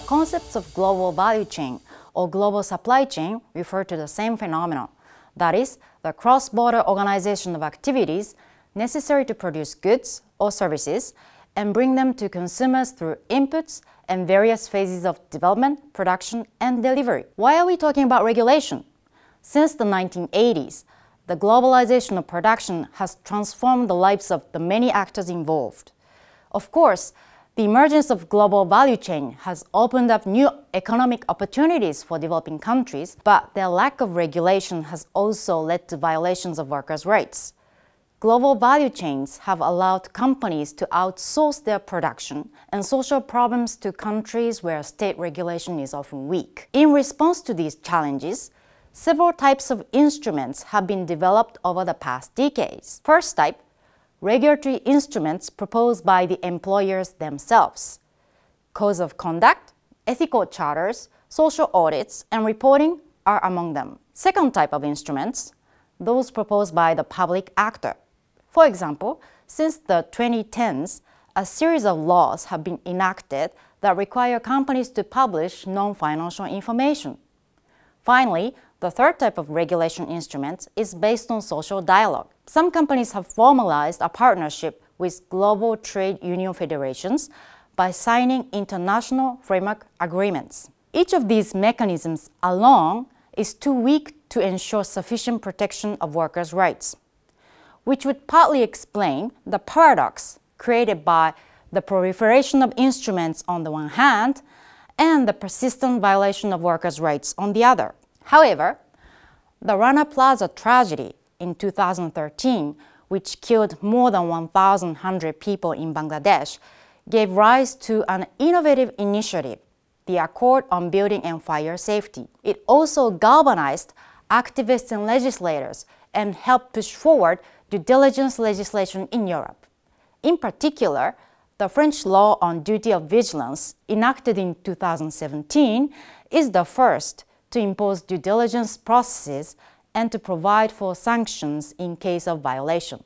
concepts of global value chain or global supply chain refer to the same phenomenon. That is, the cross border organization of activities necessary to produce goods or services and bring them to consumers through inputs and various phases of development, production, and delivery. Why are we talking about regulation? Since the 1980s, the globalization of production has transformed the lives of the many actors involved. Of course, the emergence of global value chain has opened up new economic opportunities for developing countries, but their lack of regulation has also led to violations of workers' rights. Global value chains have allowed companies to outsource their production and social problems to countries where state regulation is often weak. In response to these challenges, several types of instruments have been developed over the past decades. First type, regulatory instruments proposed by the employers themselves. Codes of conduct, ethical charters, social audits, and reporting are among them. Second type of instruments, those proposed by the public actor. For example, since the 2010s, a series of laws have been enacted that require companies to publish non financial information. Finally, the third type of regulation instrument is based on social dialogue. Some companies have formalized a partnership with global trade union federations by signing international framework agreements. Each of these mechanisms alone is too weak to ensure sufficient protection of workers' rights which would partly explain the paradox created by the proliferation of instruments on the one hand and the persistent violation of workers' rights on the other. However, the Rana Plaza tragedy in 2013, which killed more than 1,100 people in Bangladesh, gave rise to an innovative initiative, the Accord on Building and Fire Safety. It also galvanized activists and legislators and helped push forward due diligence legislation in Europe. In particular, the French law on duty of vigilance, enacted in 2017, is the first to impose due diligence processes and to provide for sanctions in case of violation.